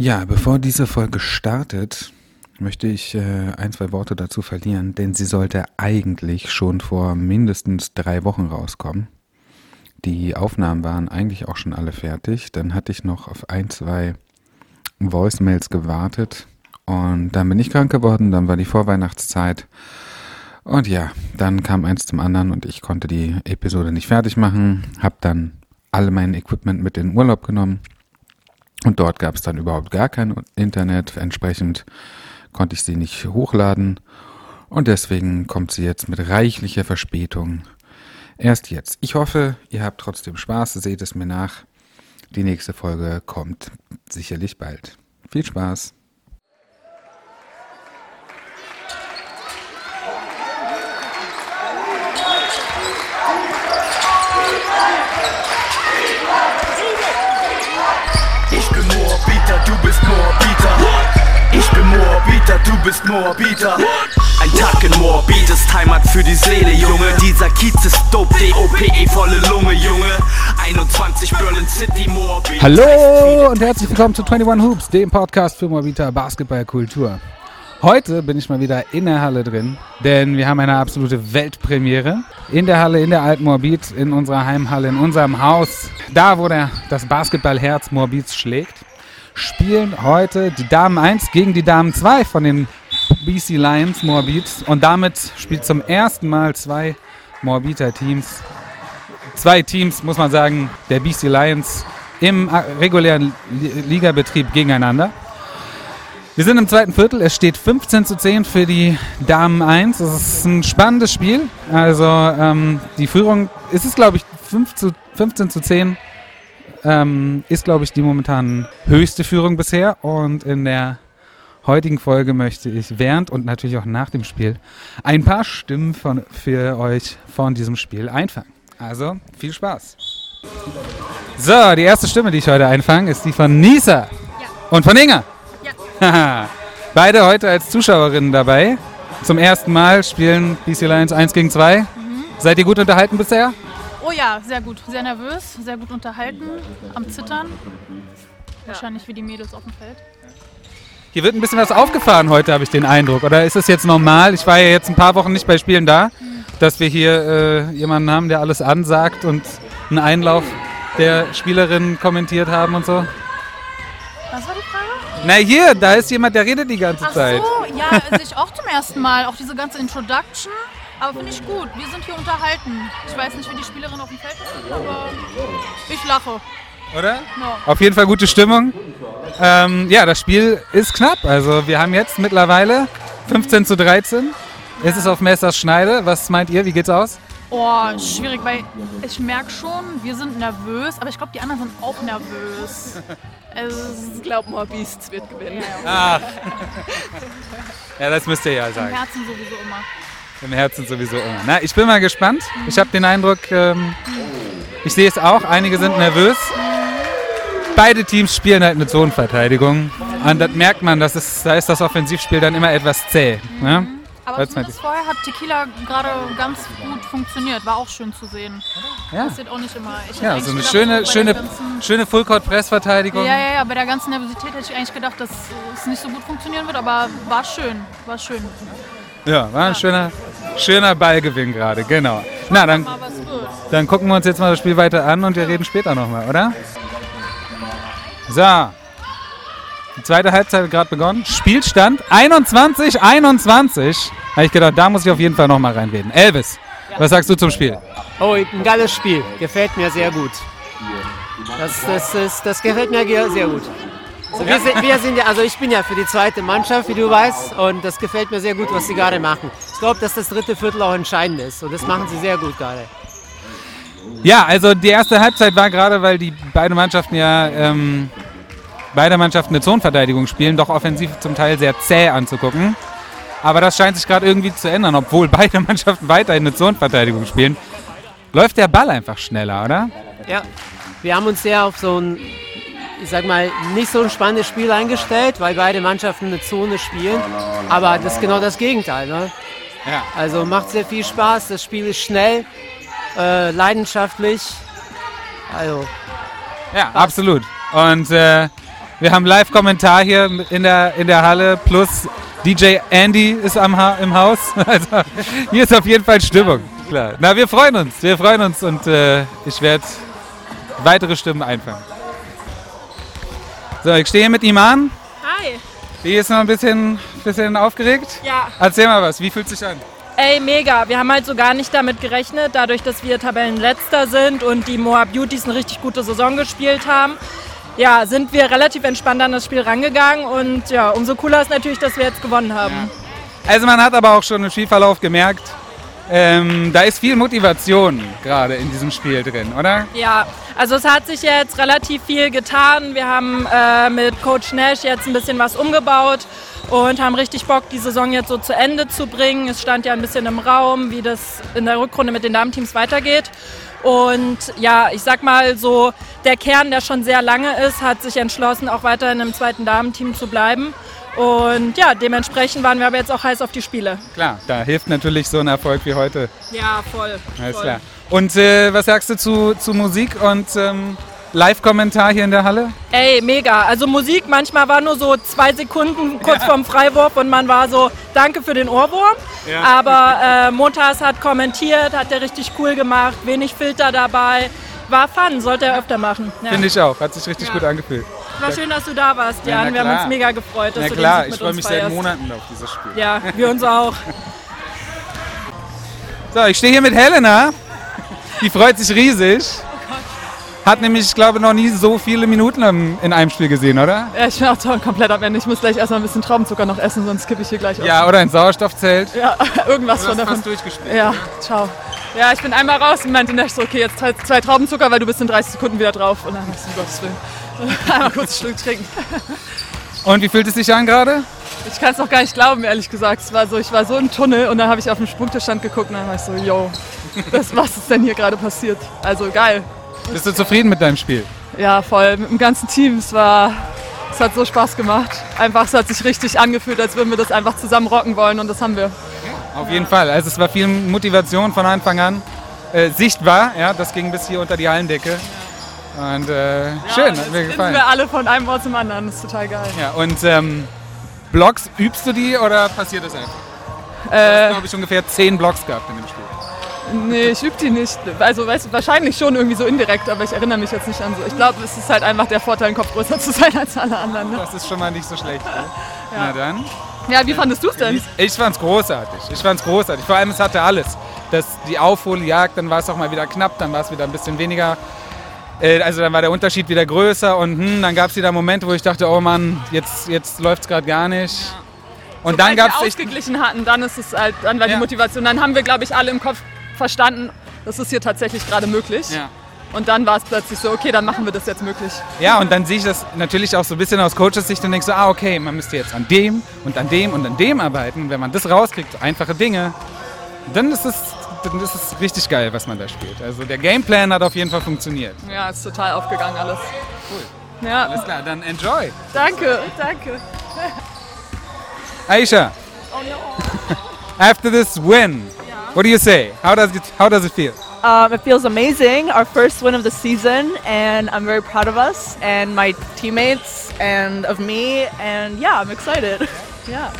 Ja, bevor diese Folge startet, möchte ich äh, ein, zwei Worte dazu verlieren, denn sie sollte eigentlich schon vor mindestens drei Wochen rauskommen. Die Aufnahmen waren eigentlich auch schon alle fertig. Dann hatte ich noch auf ein, zwei Voicemails gewartet und dann bin ich krank geworden, dann war die Vorweihnachtszeit. Und ja, dann kam eins zum anderen und ich konnte die Episode nicht fertig machen, habe dann alle mein Equipment mit in den Urlaub genommen und dort gab es dann überhaupt gar kein Internet. Entsprechend konnte ich sie nicht hochladen und deswegen kommt sie jetzt mit reichlicher Verspätung erst jetzt. Ich hoffe, ihr habt trotzdem Spaß, seht es mir nach. Die nächste Folge kommt sicherlich bald. Viel Spaß! Moabiter, du bist Moabiter. Ich bin Moabiter, du bist Moabiter. Ein Tag in Moabit ist Heimat für die Seele, Junge. Dieser Kiez ist dope, D-O-P-E, volle Lunge, Junge. 21 Berlin City, Moabit. Hallo und herzlich willkommen zu 21 Hoops, dem Podcast für Moabiter Basketballkultur. Heute bin ich mal wieder in der Halle drin, denn wir haben eine absolute Weltpremiere. In der Halle, in der alten Moabit, in unserer Heimhalle, in unserem Haus. Da, wo der, das Basketballherz Moabits schlägt spielen heute die Damen 1 gegen die Damen 2 von den BC Lions Moabit. Und damit spielt zum ersten Mal zwei Moabiter Teams, zwei Teams, muss man sagen, der BC Lions im regulären Ligabetrieb gegeneinander. Wir sind im zweiten Viertel. Es steht 15 zu 10 für die Damen 1. Das ist ein spannendes Spiel. Also ähm, die Führung ist es, glaube ich, 5 zu, 15 zu 10 ähm, ist, glaube ich, die momentan höchste Führung bisher. Und in der heutigen Folge möchte ich während und natürlich auch nach dem Spiel ein paar Stimmen von, für euch von diesem Spiel einfangen. Also viel Spaß. So, die erste Stimme, die ich heute einfange, ist die von Nisa ja. und von Inga. Ja. Beide heute als Zuschauerinnen dabei. Zum ersten Mal spielen BC Lions 1 gegen 2. Mhm. Seid ihr gut unterhalten bisher? Oh ja, sehr gut. Sehr nervös, sehr gut unterhalten, am Zittern. Wahrscheinlich wie die Mädels auf dem Feld. Hier wird ein bisschen was aufgefahren heute, habe ich den Eindruck. Oder ist es jetzt normal? Ich war ja jetzt ein paar Wochen nicht bei Spielen da, dass wir hier äh, jemanden haben, der alles ansagt und einen Einlauf der Spielerinnen kommentiert haben und so. Was war die Frage? Na hier, da ist jemand, der redet die ganze Ach Zeit. Ach so, ja, also ich auch zum ersten Mal. Auch diese ganze Introduction. Aber finde ich gut. Wir sind hier unterhalten. Ich weiß nicht, wie die Spielerin auf dem Feld ist, aber ich lache. Oder? No. Auf jeden Fall gute Stimmung. Ähm, ja, das Spiel ist knapp. Also wir haben jetzt mittlerweile 15 zu 13. Ja. Es ist auf Messers Schneide. Was meint ihr? Wie geht's aus? Oh, schwierig, weil ich merke schon, wir sind nervös, aber ich glaube, die anderen sind auch nervös. Also, ich glaube mal, Beasts wird gewinnen. Ach. ja, das müsst ihr ja sagen. Im Herzen sowieso immer. Im Herzen sowieso immer. Na, ich bin mal gespannt. Ich habe den Eindruck, ähm, ich sehe es auch, einige sind nervös. Beide Teams spielen halt eine Zonenverteidigung. Und das merkt man, dass es, da ist das Offensivspiel dann immer etwas zäh. Ne? Aber zumindest vorher hat Tequila gerade ganz gut funktioniert. War auch schön zu sehen. Ja. Passiert auch nicht immer. Ich ja, so eine schöne, schöne, schöne Fullcourt-Press-Verteidigung. Ja, ja, ja. Bei der ganzen Nervosität hätte ich eigentlich gedacht, dass es nicht so gut funktionieren wird. Aber war schön. War schön. Ja, war ein schöner, schöner Ballgewinn gerade, genau. Na, dann, dann gucken wir uns jetzt mal das Spiel weiter an und wir reden später nochmal, oder? So. Die zweite Halbzeit hat gerade begonnen. Spielstand 21, 21. Habe ich gedacht, da muss ich auf jeden Fall nochmal reinreden. Elvis, was sagst du zum Spiel? Oh, ein geiles Spiel. Gefällt mir sehr gut. Das, das, das, das gefällt mir sehr gut. Also wir, sind, wir sind ja, also ich bin ja für die zweite Mannschaft, wie du weißt, und das gefällt mir sehr gut, was sie gerade machen. Ich glaube, dass das dritte Viertel auch entscheidend ist und das machen sie sehr gut gerade. Ja, also die erste Halbzeit war gerade, weil die beiden Mannschaften ja ähm, beide Mannschaften eine Zonenverteidigung spielen, doch offensiv zum Teil sehr zäh anzugucken. Aber das scheint sich gerade irgendwie zu ändern, obwohl beide Mannschaften weiterhin eine Zonenverteidigung spielen. Läuft der Ball einfach schneller, oder? Ja, wir haben uns sehr auf so ein ich sag mal, nicht so ein spannendes Spiel eingestellt, weil beide Mannschaften eine Zone spielen. Aber das ist genau das Gegenteil. Ne? Ja. Also macht sehr viel Spaß, das Spiel ist schnell, äh, leidenschaftlich. Also. Ja, Spaß. absolut. Und äh, Wir haben Live-Kommentar hier in der, in der Halle plus DJ Andy ist am ha im Haus. Also hier ist auf jeden Fall Stimmung. Klar. Na, wir freuen uns. Wir freuen uns und äh, ich werde weitere Stimmen einfangen. So, ich stehe hier mit Iman. Hi. Die ist noch ein bisschen, bisschen aufgeregt. Ja. Erzähl mal was, wie fühlt es sich an? Ey, mega. Wir haben halt so gar nicht damit gerechnet, dadurch, dass wir Tabellenletzter sind und die Moa Beauties eine richtig gute Saison gespielt haben. Ja, sind wir relativ entspannt an das Spiel rangegangen und ja, umso cooler ist natürlich, dass wir jetzt gewonnen haben. Also man hat aber auch schon im Spielverlauf gemerkt, ähm, da ist viel Motivation gerade in diesem Spiel drin, oder? Ja, also es hat sich jetzt relativ viel getan. Wir haben äh, mit Coach Nash jetzt ein bisschen was umgebaut und haben richtig Bock, die Saison jetzt so zu Ende zu bringen. Es stand ja ein bisschen im Raum, wie das in der Rückrunde mit den Damenteams weitergeht. Und ja, ich sag mal so, der Kern, der schon sehr lange ist, hat sich entschlossen, auch weiterhin im zweiten Damenteam zu bleiben. Und ja, dementsprechend waren wir aber jetzt auch heiß auf die Spiele. Klar, da hilft natürlich so ein Erfolg wie heute. Ja, voll. Alles voll. klar. Und äh, was sagst du zu, zu Musik und ähm, Live-Kommentar hier in der Halle? Ey, mega. Also Musik manchmal war nur so zwei Sekunden kurz vorm Freiwurf und man war so, danke für den Ohrwurm. Ja. Aber äh, Montas hat kommentiert, hat der richtig cool gemacht, wenig Filter dabei. War fun, sollte er öfter machen. Ja. Finde ich auch, hat sich richtig Ja. gut angefühlt. War schön, dass du da warst, Ja, Jan. Wir haben uns mega gefreut, dass Na du klar, den ich Sieg mit freue uns mich seit feierst. Monaten auf dieses Spiel. Ja, wir uns auch. So, ich stehe hier mit Helena. Die freut sich riesig. Hat nämlich, ich glaube, noch nie so viele Minuten in einem Spiel gesehen, oder? Ja, ich bin auch komplett am Ende. Ich muss gleich erstmal ein bisschen Traubenzucker noch essen, sonst kippe ich hier gleich auf. Ja, oder ein Sauerstoffzelt. Ja, irgendwas Du von hast davon. fast durchgespielt. Ja, ciao. Ja, ich bin einmal raus und meinte okay, jetzt halt zwei Traubenzucker, weil du bist in 30 Sekunden wieder drauf. Und dann hast du, um Gottes Willen, einmal kurz ein Stück trinken. Und wie fühlt es sich an gerade? Ich kann es noch gar nicht glauben, ehrlich gesagt. Es war so, ich war so im Tunnel und dann habe ich auf den Sprungtischstand geguckt und dann war ich so, yo, das, was ist denn hier gerade passiert? Also geil. Bist du zufrieden mit deinem Spiel? Ja, voll. Mit dem ganzen Team. Es war, es hat so Spaß gemacht. Einfach, es hat sich richtig angefühlt, als würden wir das einfach zusammen rocken wollen und das haben wir. Auf jeden Fall. Also es war viel Motivation von Anfang an. Äh, sichtbar, ja, das ging bis hier unter die Hallendecke. Und äh, schön, hat mir gefallen. wir alle von einem Ort zum anderen. Das ist total geil. Ja, und ähm, Blocks, übst du die oder passiert das einfach? Du Äh, hast, glaube ich, ungefähr zehn Blocks gehabt in dem Spiel. nee, ich übe die nicht. Also weißt, du, wahrscheinlich schon irgendwie so indirekt, aber ich erinnere mich jetzt nicht an so. Ich glaube, es ist halt einfach der Vorteil, ein Kopf größer zu sein als alle anderen. Ne? Das ist schon mal nicht so schlecht. Ne? Na dann. Ja, wie fandest du es denn? Ich fand's großartig. Ich fand's großartig. Vor allem, es hatte alles. Das, die Aufholjagd, dann war es auch mal wieder knapp, dann war es wieder ein bisschen weniger. Äh, Also dann war der Unterschied wieder größer und hm, dann gab es wieder Momente, wo ich dachte, oh Mann, jetzt, jetzt läuft es gerade gar nicht. Und dann gab wir es ausgeglichen hatten, dann ist es halt, dann war Ja. die Motivation. Dann haben wir, glaube ich, alle im Kopf verstanden, das ist hier tatsächlich gerade möglich. Ja. Und dann war es plötzlich so, okay, dann machen wir das jetzt möglich. ja, und dann sehe ich das natürlich auch so ein bisschen aus Coaches Sicht und denke so, ah, okay, man müsste jetzt an dem und an dem und an dem arbeiten. Und wenn man das rauskriegt, so einfache Dinge, dann ist es, dann ist es richtig geil, was man da spielt. Also der Gameplan hat auf jeden Fall funktioniert. Ja, ist total aufgegangen alles. Cool. Ja, Alles klar, dann enjoy. danke, danke. Aisha. After this win, what do you say? How does it How does it feel? Um, it feels amazing. Our first win of the season, and I'm very proud of us and my teammates and of me. And yeah, I'm excited. yeah.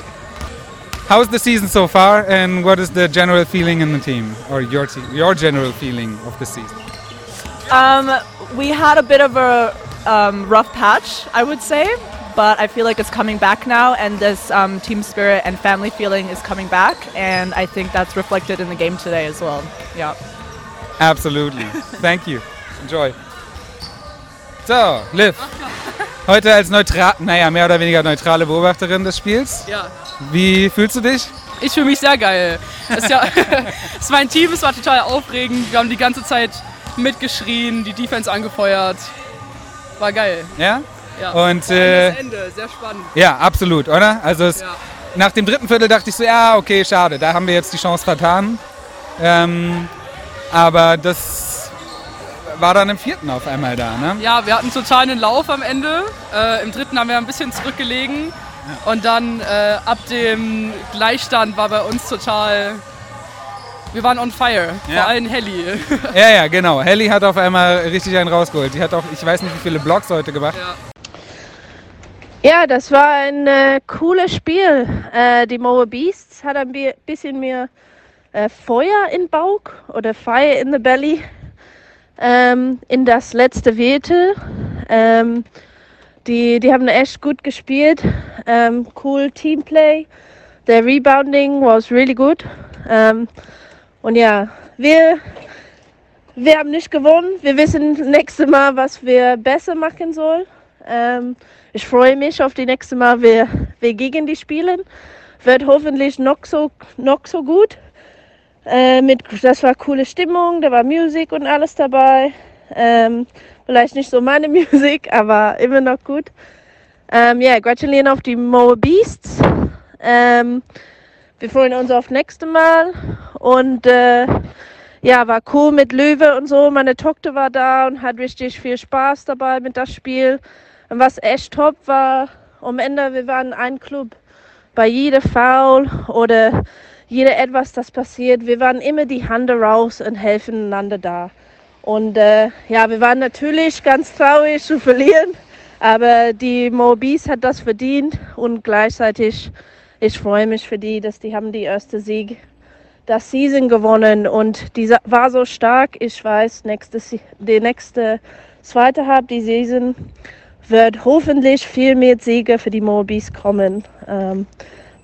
How's the season so far, and what is the general feeling in the team, or your team, your general feeling of the season? Um, we had a bit of a um, rough patch, I would say, but I feel like it's coming back now, and this um, team spirit and family feeling is coming back, and I think that's reflected in the game today as well. Yeah. Absolutely. Thank you. Enjoy. So, Liv. Heute als neutral, naja, mehr oder weniger neutrale Beobachterin des Spiels. Ja, Wie fühlst du dich? ich fühle mich sehr geil. Es, ja, es war ein Team, es war total aufregend. Wir haben die ganze Zeit mitgeschrien, die Defense angefeuert. War geil. Ja? Ja. Und äh, das Ende, sehr spannend. ja, absolut, oder? Also es, Ja. nach dem dritten Viertel dachte ich so, ja, okay, schade, da haben wir jetzt die Chance vertan. Ähm, aber das war dann im vierten auf einmal da, ne? Ja, wir hatten total einen Lauf am Ende. Äh, Im dritten haben wir ein bisschen zurückgelegen. Und dann äh, ab dem Gleichstand war bei uns total. Wir waren on fire. Ja. Vor allem Helly. Ja, ja, genau. Helly hat auf einmal richtig einen rausgeholt. Die hat auch, ich weiß nicht, wie viele Blocks heute gemacht. Ja. Ja, das war ein äh, cooles Spiel. Äh, die Moa Beasts hat ein bi- bisschen mehr äh, Feuer im Bauch oder Fire in the Belly ähm, in das letzte Viertel. Ähm, die, die haben echt gut gespielt. Ähm, cool Teamplay. Der Rebounding was really good. Ähm, und ja, wir, wir haben nicht gewonnen. Wir wissen nächstes Mal, was wir besser machen sollen. Ähm, ich freue mich auf die nächste Mal, wir, wir gegen die spielen. Wird hoffentlich noch so, noch so gut. Äh, mit, das war coole Stimmung, da war Musik und alles dabei. Ähm, vielleicht nicht so meine Musik, aber immer noch gut. Ähm, ja, gratulieren auf die Moa Beasts. Ähm, wir freuen uns auf nächste Mal. Und äh, ja, war cool mit Löwe und so. Meine Tochter war da und hat richtig viel Spaß dabei mit das Spiel. Und was echt top war, am Ende, wir waren ein Club. Bei jeder Foul oder jeder etwas, das passiert, wir waren immer die Hand raus und helfen einander da. Und äh, ja, wir waren natürlich ganz traurig zu verlieren, aber die Mobis hat das verdient und gleichzeitig, ich freue mich für die, dass die haben die erste Sieg das Season gewonnen und die war so stark. Ich weiß, nächste, die nächste zweite Halb die Season wird hoffentlich viel mehr Siege für die Mobis kommen, ähm,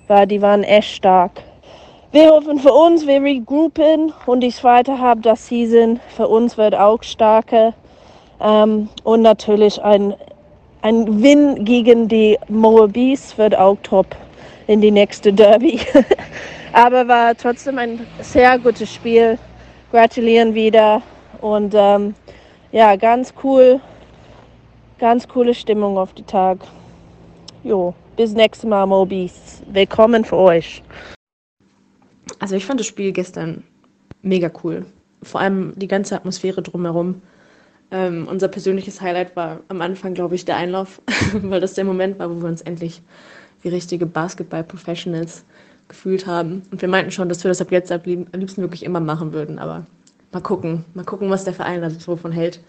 weil die waren echt stark. Wir hoffen für uns, wir regroupen und die zweite Halb der Season für uns wird auch stärker ähm, und natürlich ein, ein Win gegen die Moabis wird auch top in die nächste Derby. Aber war trotzdem ein sehr gutes Spiel. Gratulieren wieder und ähm, ja, ganz cool, ganz coole Stimmung auf die Tag. Jo, bis nächstes Mal, Mobis. Willkommen für euch. Also ich fand das Spiel gestern mega cool. Vor allem die ganze Atmosphäre drumherum. Ähm, unser persönliches Highlight war am Anfang, glaube ich, der Einlauf, weil das der Moment war, wo wir uns endlich wie richtige Basketball-Professionals gefühlt haben. Und wir meinten schon, dass wir das ab jetzt am liebsten wirklich immer machen würden. Aber mal gucken, mal gucken, was der Verein da so von hält.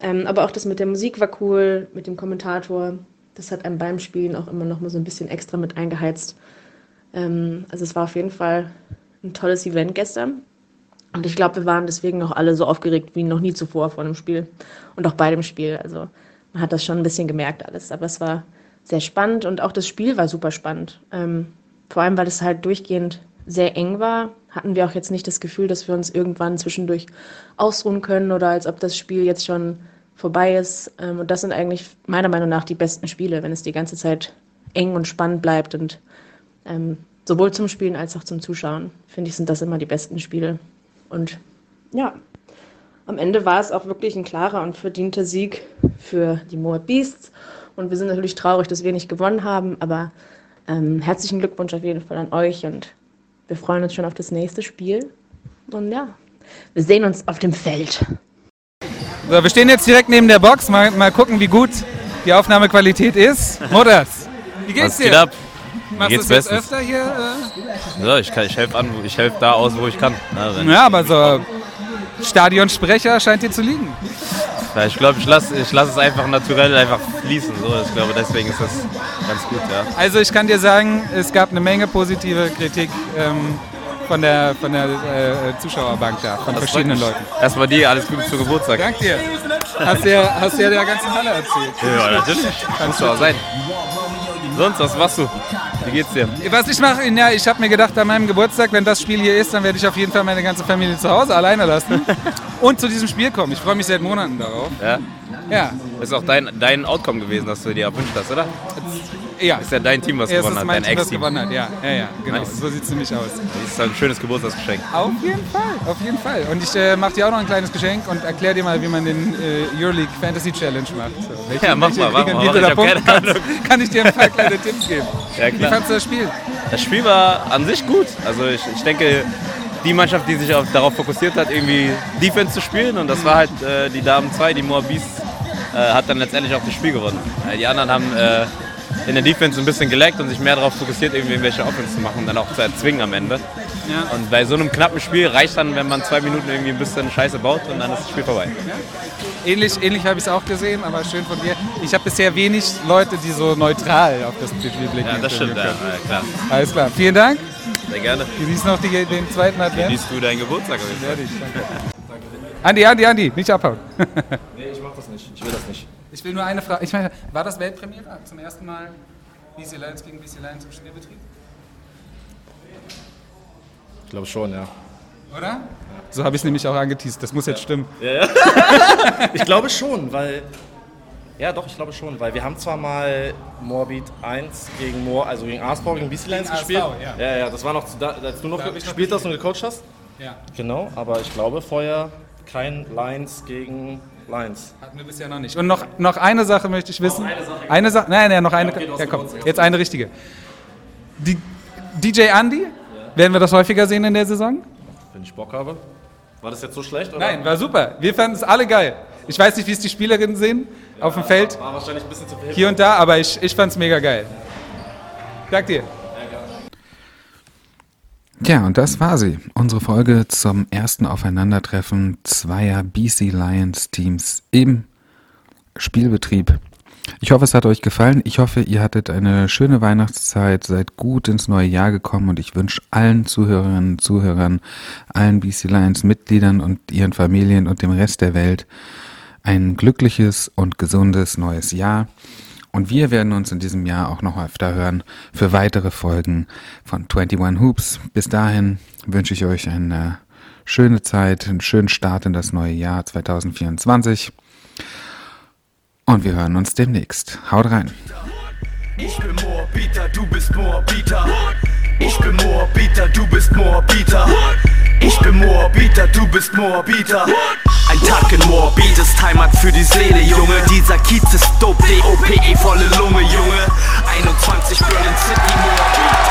Ähm, aber auch das mit der Musik war cool, mit dem Kommentator. Das hat einem beim Spielen auch immer noch mal so ein bisschen extra mit eingeheizt. Ähm, also es war auf jeden Fall ein tolles Event gestern. Und ich glaube, wir waren deswegen auch alle so aufgeregt wie noch nie zuvor vor dem Spiel und auch bei dem Spiel. Also man hat das schon ein bisschen gemerkt alles. Aber es war sehr spannend und auch das Spiel war super spannend. Ähm, vor allem, weil es halt durchgehend sehr eng war, hatten wir auch jetzt nicht das Gefühl, dass wir uns irgendwann zwischendurch ausruhen können oder als ob das Spiel jetzt schon vorbei ist. Ähm, und das sind eigentlich meiner Meinung nach die besten Spiele, wenn es die ganze Zeit eng und spannend bleibt und ähm, sowohl zum Spielen als auch zum Zuschauen, finde ich, sind das immer die besten Spiele. Und ja, am Ende war es auch wirklich ein klarer und verdienter Sieg für die Moab Beasts. Und wir sind natürlich traurig, dass wir nicht gewonnen haben, aber ähm, herzlichen Glückwunsch auf jeden Fall an euch und wir freuen uns schon auf das nächste Spiel. Und ja, wir sehen uns auf dem Feld. So, wir stehen jetzt direkt neben der Box. Mal, mal gucken, wie gut die Aufnahmequalität ist. Mutters, wie geht's Was dir? geht ab? Machst du es jetzt öfter hier? Äh? Ja, ich, kann- ich helfe helfe da aus, wo ich kann. Ja, wenn- Ja, aber so Stadionsprecher scheint dir zu liegen. Ja, ich glaube, ich lasse ich lass es einfach naturell einfach fließen. So. Ich glaube, deswegen ist das ganz gut, ja. Also ich kann dir sagen, es gab eine Menge positive Kritik ähm, von der, von der äh, Zuschauerbank da, von Das verschiedenen. Leuten. Erstmal dir, alles Gute zu Geburtstag. Dank dir. Hast dir, hast dir der ganzen Halle erzählt. Ja, natürlich. Muss doch auch sein. Sonst, was machst du? Wie geht's dir? Was ich mache, ja, ich habe mir gedacht, an meinem Geburtstag, wenn das Spiel hier ist, dann werde ich auf jeden Fall meine ganze Familie zu Hause alleine lassen und zu diesem Spiel kommen. Ich freue mich seit Monaten darauf. Ja? Ja. Das ist auch dein, dein Outcome gewesen, das du dir erwünscht hast, oder? Ja. Ist ja dein Team, was Ja, gewonnen hat, mein dein Ex-Team. gewonnen hat, ja. Ja, ja, genau. Nice. So sieht es nämlich aus. Das ist ein schönes Geburtstagsgeschenk. Auf jeden Fall, auf jeden Fall. Und ich äh, mache dir auch noch ein kleines Geschenk und erkläre dir mal, wie man den äh, Euroleague Fantasy Challenge macht. So, welche- Ja, mach welche mal, mach mal, wie mach. Ich hab keine kannst, kann ich dir ein paar kleine Tipps geben. Ja, Wie klar. fandst du das Spiel? Das Spiel war an sich gut. Also ich, ich denke, die Mannschaft, die sich auf, darauf fokussiert hat, irgendwie Defense zu spielen, und das war halt äh, die Damen 2, die Moabis, äh, hat dann letztendlich auch das Spiel gewonnen. Äh, die anderen haben äh, in der Defense ein bisschen geleckt und sich mehr darauf fokussiert, irgendwie irgendwelche Offense zu machen und dann auch zu erzwingen am Ende. Ja. Und bei so einem knappen Spiel reicht dann, wenn man zwei Minuten irgendwie ein bisschen Scheiße baut und dann ist das Spiel vorbei. Ähnlich, ähnlich habe ich es auch gesehen, aber schön von dir. Ich habe bisher wenig Leute, die so neutral auf das Spiel blicken. Ja, das stimmt, ja, ja, klar. Alles klar, vielen Dank. Sehr gerne. Genieß noch die, den zweiten Advent. Genießt du deinen Geburtstag? auf jeden Fall. Werde ich, danke. Andi, Andi, Andi, nicht abhauen. Nee, ich mach das nicht. Ich will das nicht. Ich will nur eine Frage. Ich meine, war das Weltpremiere? Zum ersten Mal BC Lions gegen BC Lions im Spielbetrieb? Ich glaube schon, ja. Oder? So habe ich es nämlich auch angeteased. Das muss jetzt stimmen. Ja, ja. ich glaube schon, weil. Ja, doch, ich glaube schon, weil wir haben zwar mal Morbid 1 gegen Moor, also gegen Arsbau, gegen BC Lions gespielt. ASV, ja. ja, ja, das war noch, zu, da, als du Da noch gespielt hast und gecoacht hast. Ja. Genau, aber ich glaube vorher kein Lions gegen Lions. Hatten wir bisher noch nicht. Und noch, noch eine Sache möchte ich wissen. eine Sache. Eine Sache? Nein, nein, noch eine. Ja, ja, komm, jetzt eine richtige. Die, DJ Andy, werden wir das häufiger sehen in der Saison? Wenn ich Bock habe. War das jetzt so schlecht? Oder? Nein, war super. Wir fanden es alle geil. Ich weiß nicht, wie es die Spielerinnen sehen auf dem Feld. War wahrscheinlich ein bisschen zu viel. Hier und da, aber ich, ich fand es mega geil. Dank dir. Tja, und das war sie. Unsere Folge zum ersten Aufeinandertreffen zweier BC Lions Teams im Spielbetrieb. Ich hoffe, es hat euch gefallen. Ich hoffe, ihr hattet eine schöne Weihnachtszeit, seid gut ins neue Jahr gekommen und ich wünsche allen Zuhörerinnen und Zuhörern, allen BC Lions Mitgliedern und ihren Familien und dem Rest der Welt ein glückliches und gesundes neues Jahr. Und wir werden uns in diesem Jahr auch noch öfter hören für weitere Folgen von 21 Hoops. Bis dahin wünsche ich euch eine schöne Zeit, einen schönen Start in das neue Jahr 2024. Und wir hören uns demnächst. Haut rein. Ich bin Moorbieter, du bist Moorbieter. Ich bin Moorbieter, du bist Moorbieter. Ich bin Moorbieter, du bist Moorbieter. Ein Tag in Moabit ist Heimat für die Seele, Junge. Dieser Kiez ist dope, D-O-P-E, volle Lunge, Junge. 21 Berlin City, Moabit.